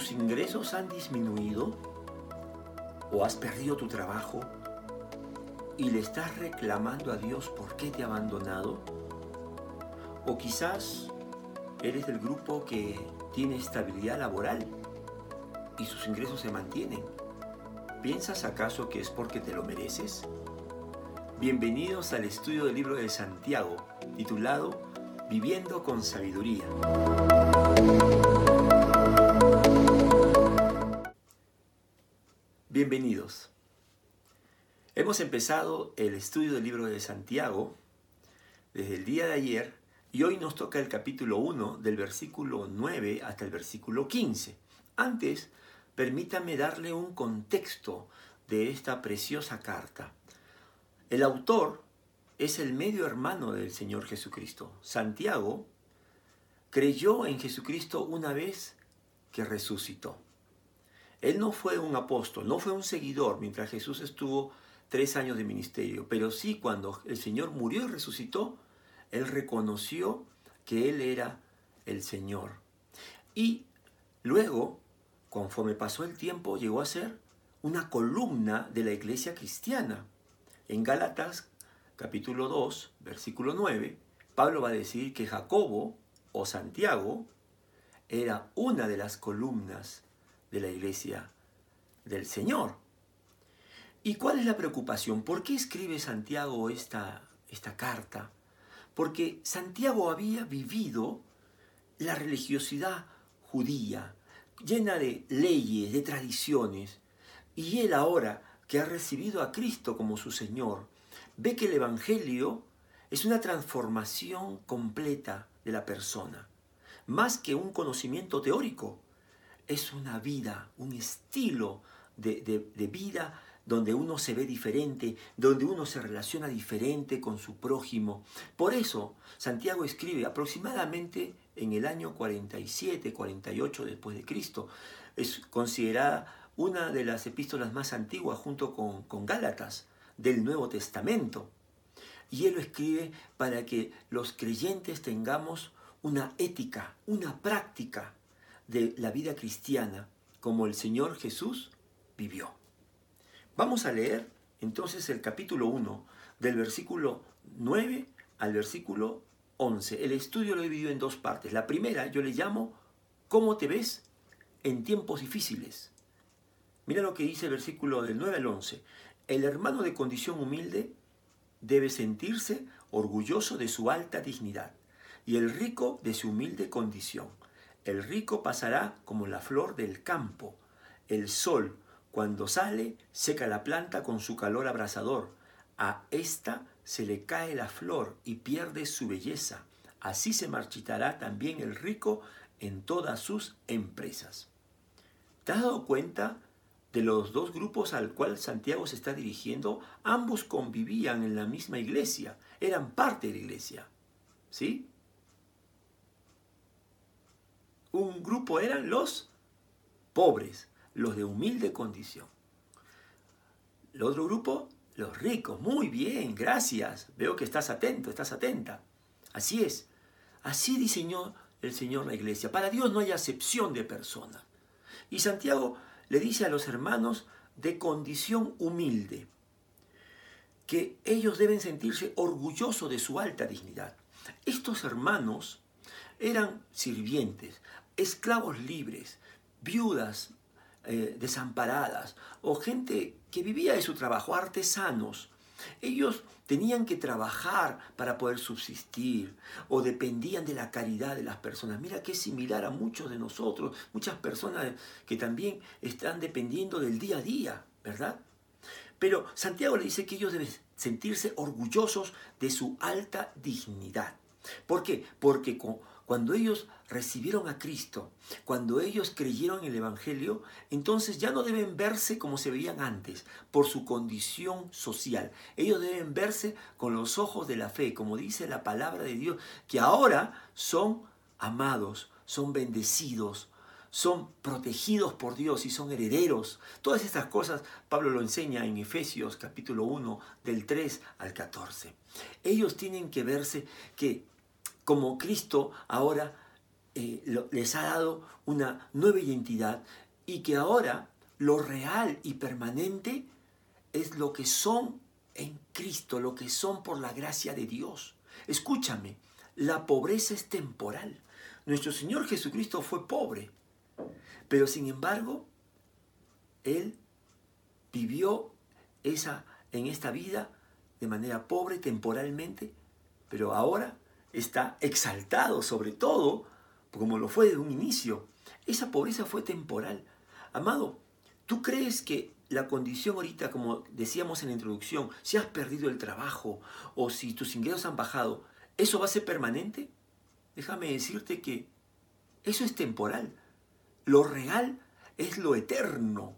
¿Tus ingresos han disminuido? ¿O has perdido tu trabajo? ¿Y le estás reclamando a Dios por qué te ha abandonado? ¿O quizás eres del grupo que tiene estabilidad laboral y sus ingresos se mantienen? ¿Piensas acaso que es porque te lo mereces? Bienvenidos al estudio del libro de Santiago, titulado Viviendo con Sabiduría. Hemos empezado el estudio del libro de Santiago desde el día de ayer y hoy nos toca el capítulo 1 del versículo 9 hasta el versículo 15. Antes, permítame darle un contexto de esta preciosa carta. El autor es el medio hermano del Señor Jesucristo. Santiago creyó en Jesucristo una vez que resucitó. Él no fue un apóstol, no fue un seguidor mientras Jesús estuvo tres años de ministerio, pero sí cuando el Señor murió y resucitó, Él reconoció que Él era el Señor. Y luego, conforme pasó el tiempo, llegó a ser una columna de la iglesia cristiana. En Gálatas capítulo 2, versículo 9, Pablo va a decir que Jacobo o Santiago era una de las columnas de la iglesia del Señor. ¿Y cuál es la preocupación? ¿Por qué escribe Santiago esta, esta carta? Porque Santiago había vivido la religiosidad judía, llena de leyes, de tradiciones, y él ahora que ha recibido a Cristo como su Señor, ve que el Evangelio es una transformación completa de la persona, más que un conocimiento teórico es una vida, un estilo de, vida donde uno se ve diferente, donde uno se relaciona diferente con su prójimo. Por eso Santiago escribe aproximadamente en el año 47, 48 después de Cristo. Es considerada una de las epístolas más antiguas junto con, con Gálatas del Nuevo Testamento. Y él lo escribe para que los creyentes tengamos una ética, una práctica de la vida cristiana como el Señor Jesús vivió. Vamos a leer entonces el capítulo 1 del versículo 9 al versículo 11. El estudio lo he dividido en dos partes. La primera yo le llamo ¿Cómo te ves en tiempos difíciles? Mira lo que dice el versículo del 9 al 11. El hermano de condición humilde debe sentirse orgulloso de su alta dignidad y el rico de su humilde condición el rico pasará como la flor del campo. El sol, cuando sale, seca la planta con su calor abrasador. A ésta se le cae la flor y pierde su belleza. Así se marchitará también el rico en todas sus empresas. ¿Te has dado cuenta de los dos grupos al cual Santiago se está dirigiendo? Ambos convivían en la misma iglesia, eran parte de la iglesia. ¿Sí? Un grupo eran los pobres, los de humilde condición. El otro grupo, los ricos. Muy bien, gracias. Veo que estás atento, estás atenta. Así es. Así diseñó el Señor la iglesia. Para Dios no hay acepción de persona. Y Santiago le dice a los hermanos de condición humilde que ellos deben sentirse orgullosos de su alta dignidad. Estos hermanos eran sirvientes, esclavos libres, viudas eh, desamparadas o gente que vivía de su trabajo, artesanos. Ellos tenían que trabajar para poder subsistir o dependían de la caridad de las personas. Mira que es similar a muchos de nosotros, muchas personas que también están dependiendo del día a día, ¿verdad? Pero Santiago le dice que ellos deben sentirse orgullosos de su alta dignidad. ¿Por qué? Porque cuando ellos recibieron a Cristo, cuando ellos creyeron en el Evangelio, entonces ya no deben verse como se veían antes, por su condición social. Ellos deben verse con los ojos de la fe, como dice la palabra de Dios, que ahora son amados, son bendecidos, son protegidos por Dios y son herederos. Todas estas cosas Pablo lo enseña en Efesios capítulo 1 del 3 al 14. Ellos tienen que verse que como Cristo ahora eh, les ha dado una nueva identidad y que ahora lo real y permanente es lo que son en Cristo, lo que son por la gracia de Dios. Escúchame, la pobreza es temporal. Nuestro Señor Jesucristo fue pobre, pero sin embargo, Él vivió esa, en esta vida de manera pobre temporalmente, pero ahora está exaltado sobre todo, como lo fue de un inicio. Esa pobreza fue temporal. Amado, ¿tú crees que la condición ahorita, como decíamos en la introducción, si has perdido el trabajo o si tus ingresos han bajado, ¿eso va a ser permanente? Déjame decirte que eso es temporal. Lo real es lo eterno.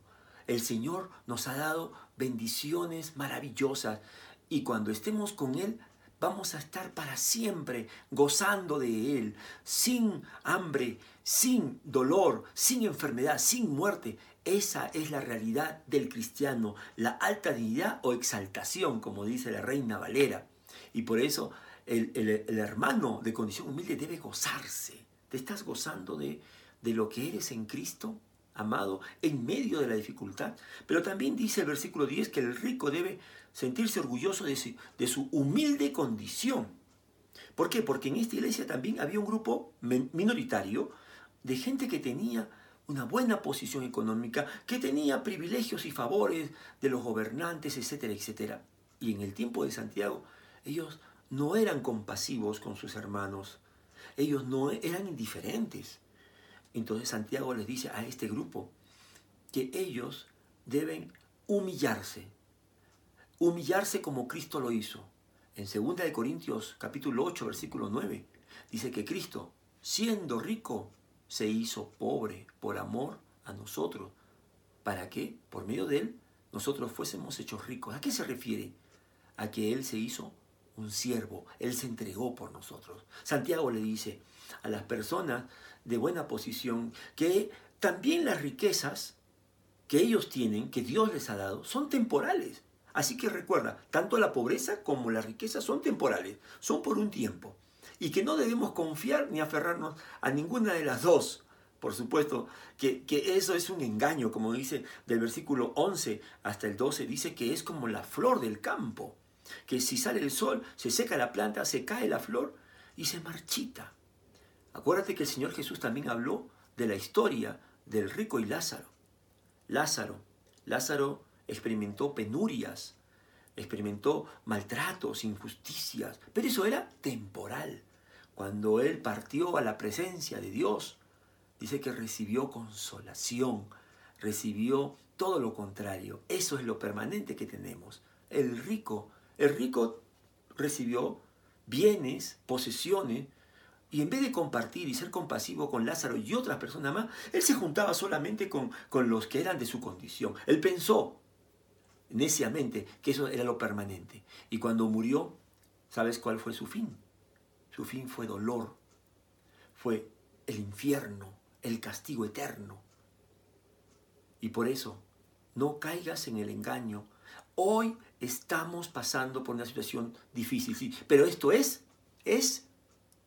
El Señor nos ha dado bendiciones maravillosas y cuando estemos con Él vamos a estar para siempre gozando de Él, sin hambre, sin dolor, sin enfermedad, sin muerte. Esa es la realidad del cristiano, la alta dignidad o exaltación, como dice la reina Valera. Y por eso el, hermano de condición humilde debe gozarse. ¿Te estás gozando de, de lo que eres en Cristo? Amado, en medio de la dificultad. Pero también dice el versículo 10 que el rico debe sentirse orgulloso de su, humilde condición. ¿Por qué? Porque en esta iglesia también había un grupo minoritario de gente que tenía una buena posición económica, que tenía privilegios y favores de los gobernantes, etcétera, etcétera. Y en el tiempo de Santiago, ellos no eran compasivos con sus hermanos, ellos no eran indiferentes. Entonces Santiago les dice a este grupo que ellos deben humillarse, humillarse como Cristo lo hizo. En 2 de Corintios capítulo 8 versículo 9 dice que Cristo, siendo rico, se hizo pobre por amor a nosotros. ¿Para que Por medio de él nosotros fuésemos hechos ricos. ¿A qué se refiere? A que él se hizo un siervo, él se entregó por nosotros. Santiago le dice a las personas de buena posición que también las riquezas que ellos tienen, que Dios les ha dado, son temporales. Así que recuerda, tanto la pobreza como la riqueza son temporales, son por un tiempo. Y que no debemos confiar ni aferrarnos a ninguna de las dos. Por supuesto que, que, eso es un engaño, como dice del versículo 11 hasta el 12, dice que es como la flor del campo, que si sale el sol, se seca la planta, se cae la flor y se marchita. Acuérdate que el Señor Jesús también habló de la historia del rico y Lázaro. Lázaro, Lázaro experimentó penurias, experimentó maltratos, injusticias, pero eso era temporal. Cuando él partió a la presencia de Dios, dice que recibió consolación, recibió todo lo contrario. Eso es lo permanente que tenemos. El rico, el rico recibió bienes, posesiones, y en vez de compartir y ser compasivo con Lázaro y otras personas más, él se juntaba solamente con, con los que eran de su condición. Él pensó neciamente que eso era lo permanente. Y cuando murió, ¿sabes cuál fue su fin? Su fin fue dolor, fue el infierno, el castigo eterno. Y por eso, no caigas en el engaño. Hoy estamos pasando por una situación difícil, sí, pero esto es, es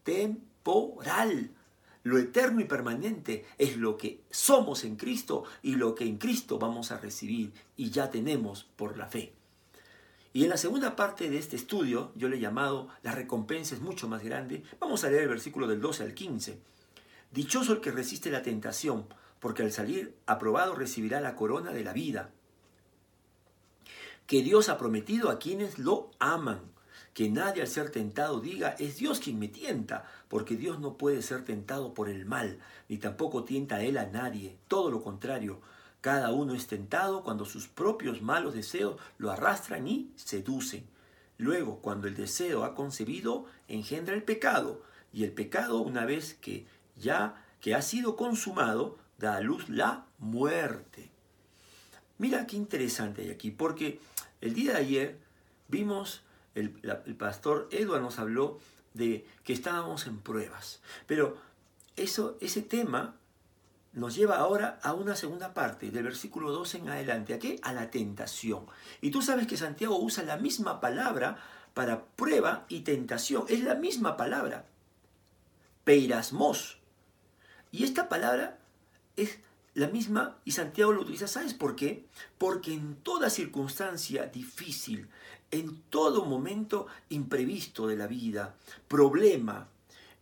temporal. Lo eterno y permanente es lo que somos en Cristo y lo que en Cristo vamos a recibir y ya tenemos por la fe. Y en la segunda parte de este estudio, yo le he llamado La recompensa es mucho más grande, vamos a leer el versículo del 12 al 15. Dichoso el que resiste la tentación, porque al salir aprobado recibirá la corona de la vida, que Dios ha prometido a quienes lo aman que nadie al ser tentado diga, es Dios quien me tienta, porque Dios no puede ser tentado por el mal, ni tampoco tienta a él a nadie. Todo lo contrario, cada uno es tentado cuando sus propios malos deseos lo arrastran y seducen. Luego, cuando el deseo ha concebido, engendra el pecado, y el pecado, una vez que ya que ha sido consumado, da a luz la muerte. Mira qué interesante hay aquí, porque el día de ayer vimos el, pastor Edward nos habló de que estábamos en pruebas. Pero eso, ese tema nos lleva ahora a una segunda parte, del versículo 12 en adelante. ¿A qué? A la tentación. Y tú sabes que Santiago usa la misma palabra para prueba y tentación. Es la misma palabra. Peirasmos. Y esta palabra es la misma y Santiago lo utiliza, ¿sabes por qué? Porque en toda circunstancia difícil, en todo momento imprevisto de la vida, problema,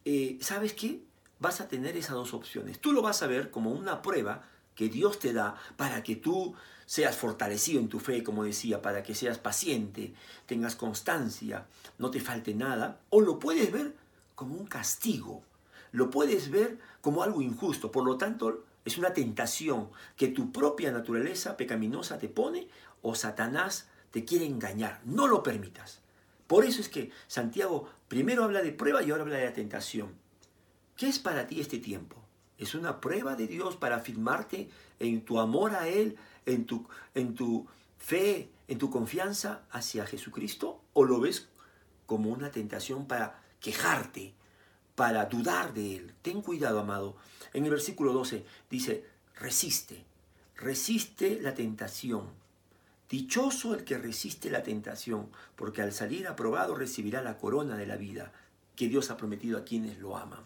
eh, ¿sabes qué? Vas a tener esas dos opciones. Tú lo vas a ver como una prueba que Dios te da para que tú seas fortalecido en tu fe, como decía, para que seas paciente, tengas constancia, no te falte nada, o lo puedes ver como un castigo, lo puedes ver como algo injusto, por lo tanto es una tentación que tu propia naturaleza pecaminosa te pone o Satanás te quiere engañar. No lo permitas. Por eso es que Santiago primero habla de prueba y ahora habla de tentación. ¿Qué es para ti este tiempo? ¿Es una prueba de Dios para afirmarte en tu amor a Él, en tu, en tu fe, en tu confianza hacia Jesucristo? ¿O lo ves como una tentación para quejarte, para dudar de Él? Ten cuidado, amado. En el versículo 12 dice, resiste, resiste la tentación. Dichoso el que resiste la tentación, porque al salir aprobado recibirá la corona de la vida que Dios ha prometido a quienes lo aman.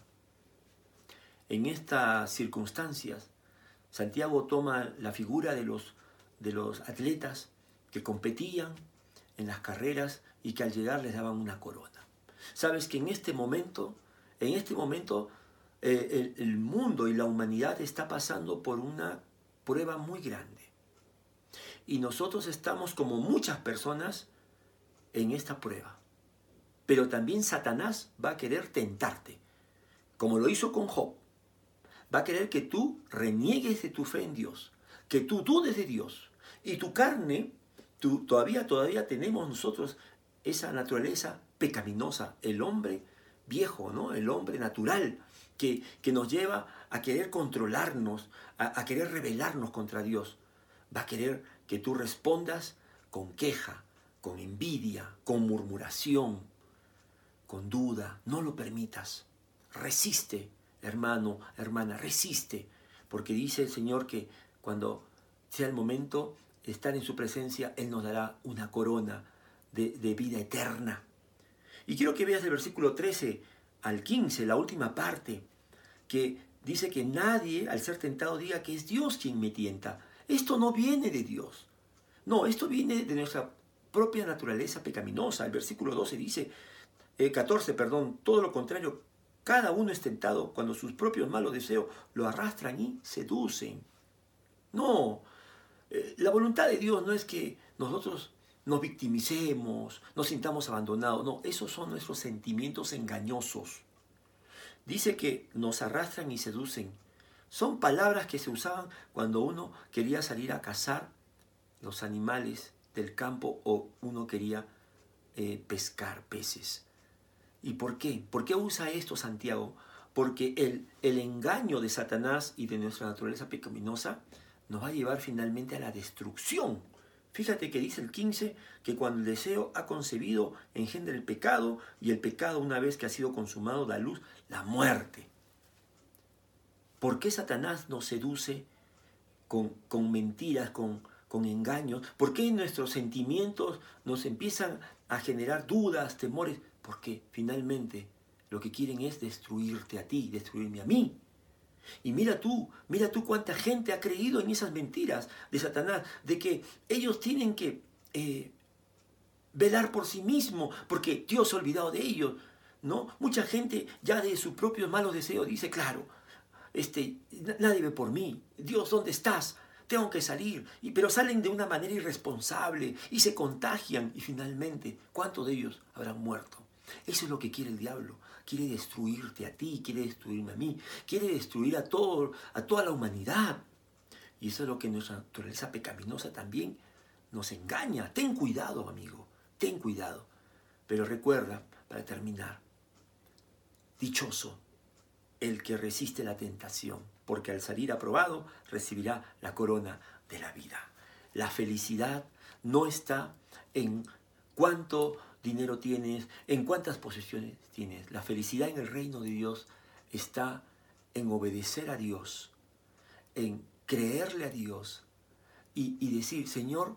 En estas circunstancias, Santiago toma la figura de los, de los atletas que competían en las carreras y que al llegar les daban una corona. Sabes que en este momento, en este momento eh, el, mundo y la humanidad está pasando por una prueba muy grande. Y nosotros estamos como muchas personas en esta prueba. Pero también Satanás va a querer tentarte, como lo hizo con Job. Va a querer que tú reniegues de tu fe en Dios, que tú dudes de Dios. Y tu carne, todavía, todavía tenemos nosotros esa naturaleza pecaminosa, el hombre viejo, ¿no? El hombre natural, que, nos lleva a querer controlarnos, a, a querer rebelarnos contra Dios. Va a querer que tú respondas con queja, con envidia, con murmuración, con duda. No lo permitas. Resiste, hermano, hermana, resiste. Porque dice el Señor que cuando sea el momento de estar en su presencia, Él nos dará una corona de, de vida eterna. Y quiero que veas el versículo 13 al 15, la última parte, que dice que nadie al ser tentado diga que es Dios quien me tienta. Esto no viene de Dios. No, esto viene de nuestra propia naturaleza pecaminosa. El versículo 12 dice, 14, eh, perdón, todo lo contrario, cada uno es tentado cuando sus propios malos deseos lo arrastran y seducen. No, eh, la voluntad de Dios no es que nosotros nos victimicemos, nos sintamos abandonados. No, esos son nuestros sentimientos engañosos. Dice que nos arrastran y seducen. Son palabras que se usaban cuando uno quería salir a cazar los animales del campo o uno quería eh, pescar peces. ¿Y por qué? ¿Por qué usa esto Santiago? Porque el, el engaño de Satanás y de nuestra naturaleza pecaminosa nos va a llevar finalmente a la destrucción Fíjate que dice el 15 que cuando el deseo ha concebido engendra el pecado y el pecado una vez que ha sido consumado da luz la muerte. ¿Por qué Satanás nos seduce con, con mentiras, con, con engaños? ¿Por qué nuestros sentimientos nos empiezan a generar dudas, temores? Porque finalmente lo que quieren es destruirte a ti, destruirme a mí. Y mira tú, mira tú cuánta gente ha creído en esas mentiras de Satanás, de que ellos tienen que eh, velar por sí mismos, porque Dios se ha olvidado de ellos. ¿no? Mucha gente ya de sus propios malos deseos dice, claro, este, nadie ve por mí. Dios, ¿dónde estás? Tengo que salir. Y, pero salen de una manera irresponsable y se contagian y finalmente, ¿cuántos de ellos habrán muerto? Eso es lo que quiere el diablo quiere destruirte a ti, quiere destruirme a mí, quiere destruir a, todo, a toda la humanidad. Y eso es lo que nuestra naturaleza pecaminosa también nos engaña. Ten cuidado, amigo, ten cuidado. Pero recuerda, para terminar, dichoso el que resiste la tentación, porque al salir aprobado recibirá la corona de la vida. La felicidad no está en cuánto dinero tienes, en cuántas posesiones tienes. La felicidad en el reino de Dios está en obedecer a Dios, en creerle a Dios y, decir, Señor,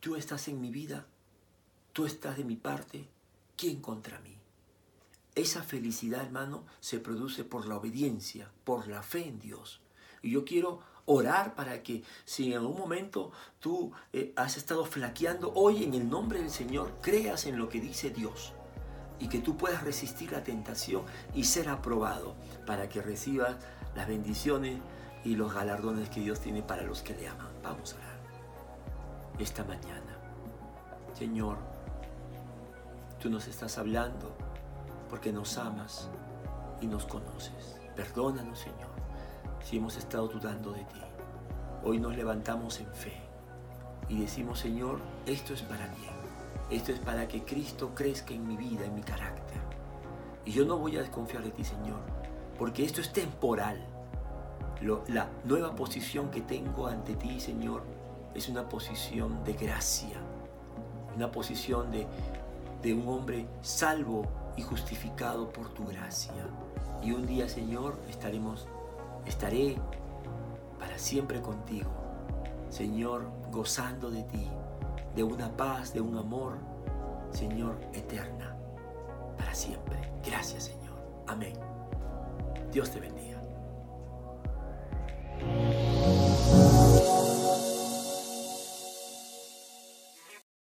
tú estás en mi vida, tú estás de mi parte, ¿quién contra mí? esa felicidad, hermano, se produce por la obediencia, por la fe en Dios. Y yo quiero orar para que si en algún momento tú eh, has estado flaqueando, hoy en el nombre del Señor creas en lo que dice Dios y que tú puedas resistir la tentación y ser aprobado para que recibas las bendiciones y los galardones que Dios tiene para los que le aman. Vamos a orar esta mañana. Señor, tú nos estás hablando porque nos amas y nos conoces. Perdónanos, Señor, si hemos estado dudando de ti. Hoy nos levantamos en fe y decimos, Señor, esto es para mí. Esto es para que Cristo crezca en mi vida, en mi carácter. Y yo no voy a desconfiar de ti, Señor, porque esto es temporal. la nueva posición que tengo ante ti, Señor, es una posición de gracia, una posición de, de un hombre salvo y justificado por tu gracia. Y un día, Señor, estaremos, Estaré para siempre contigo, Señor, gozando de ti, de una paz, de un amor, Señor, eterna, para siempre. Gracias, Señor. Amén. Dios te bendiga.